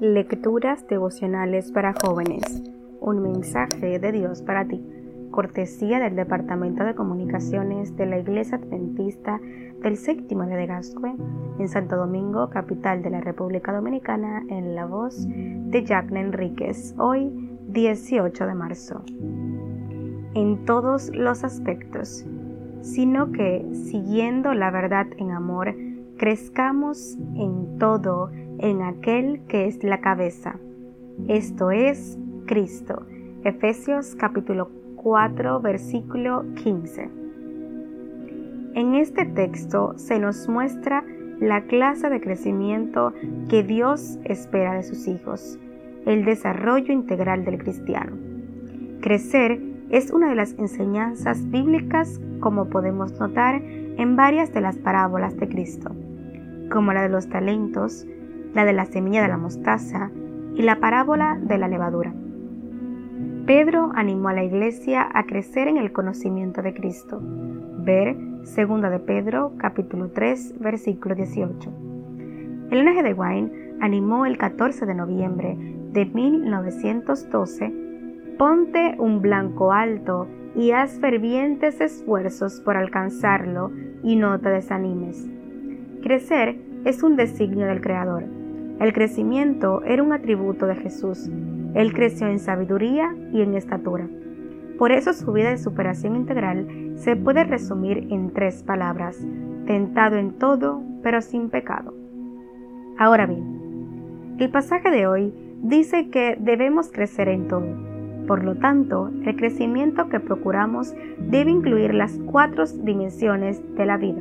Lecturas devocionales para jóvenes. Un mensaje de Dios para ti. Cortesía del Departamento de Comunicaciones de la Iglesia Adventista del Séptimo de Gascue en Santo Domingo, capital de la República Dominicana, en la voz de Jacqueline Enríquez. Hoy, 18 de marzo. En todos los aspectos, sino que, siguiendo la verdad en amor, crezcamos en todo en aquel que es la cabeza, esto es Cristo. Efesios capítulo 4 versículo 15. En este texto se nos muestra la clase de crecimiento que Dios espera de sus hijos, el desarrollo integral del cristiano. Crecer es una de las enseñanzas bíblicas como podemos notar en varias de las parábolas de Cristo, como la de los talentos, la de la semilla de la mostaza y la parábola de la levadura. Pedro animó a la iglesia a crecer en el conocimiento de Cristo. Ver 2 de Pedro capítulo 3 versículo 18. El NG de Wine animó el 14 de noviembre de 1912 Ponte un blanco alto y haz fervientes esfuerzos por alcanzarlo y no te desanimes. Crecer es un designio del Creador. El crecimiento era un atributo de Jesús. Él creció en sabiduría y en estatura. Por eso su vida de superación integral se puede resumir en tres palabras, tentado en todo, pero sin pecado. Ahora bien, el pasaje de hoy dice que debemos crecer en todo. Por lo tanto, el crecimiento que procuramos debe incluir las cuatro dimensiones de la vida,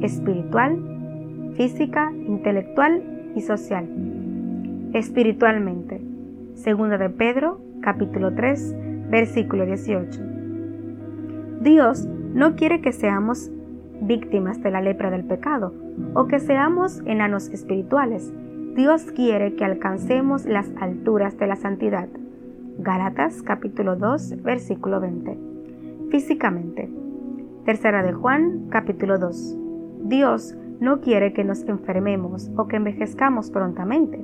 espiritual, física, intelectual y social. Espiritualmente. Segunda de Pedro, capítulo 3, versículo 18. Dios no quiere que seamos víctimas de la lepra del pecado o que seamos enanos espirituales. Dios quiere que alcancemos las alturas de la santidad. Gálatas capítulo 2 versículo 20. Físicamente. Tercera de Juan capítulo 2. Dios no quiere que nos enfermemos o que envejezcamos prontamente.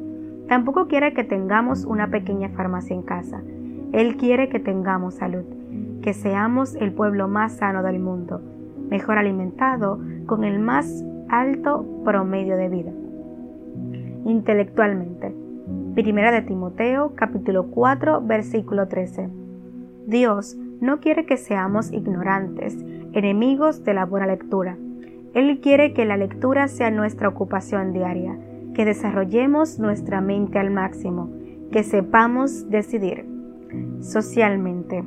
Tampoco quiere que tengamos una pequeña farmacia en casa. Él quiere que tengamos salud, que seamos el pueblo más sano del mundo, mejor alimentado, con el más alto promedio de vida. Intelectualmente. Primera de Timoteo, capítulo 4, versículo 13. Dios no quiere que seamos ignorantes, enemigos de la buena lectura él quiere que la lectura sea nuestra ocupación diaria, que desarrollemos nuestra mente al máximo, que sepamos decidir. Socialmente.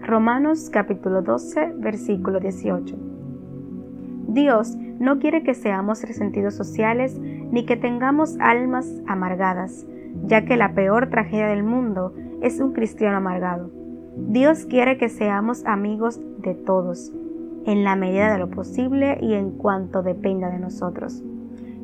Romanos capítulo 12, versículo 18. Dios no quiere que seamos resentidos sociales ni que tengamos almas amargadas, ya que la peor tragedia del mundo es un cristiano amargado. Dios quiere que seamos amigos de todos, en la medida de lo posible y en cuanto dependa de nosotros.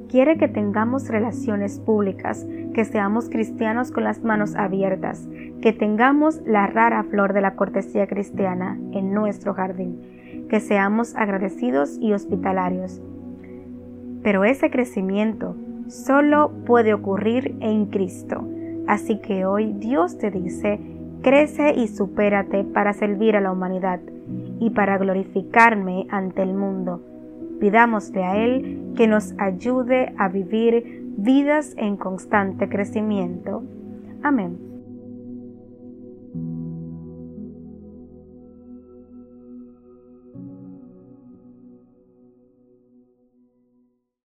Quiere que tengamos relaciones públicas, que seamos cristianos con las manos abiertas, que tengamos la rara flor de la cortesía cristiana en nuestro jardín, que seamos agradecidos y hospitalarios. Pero ese crecimiento solo puede ocurrir en Cristo. Así que hoy Dios te dice, crece y supérate para servir a la humanidad y para glorificarme ante el mundo. Pidámosle a Él que nos ayude a vivir vidas en constante crecimiento. Amén.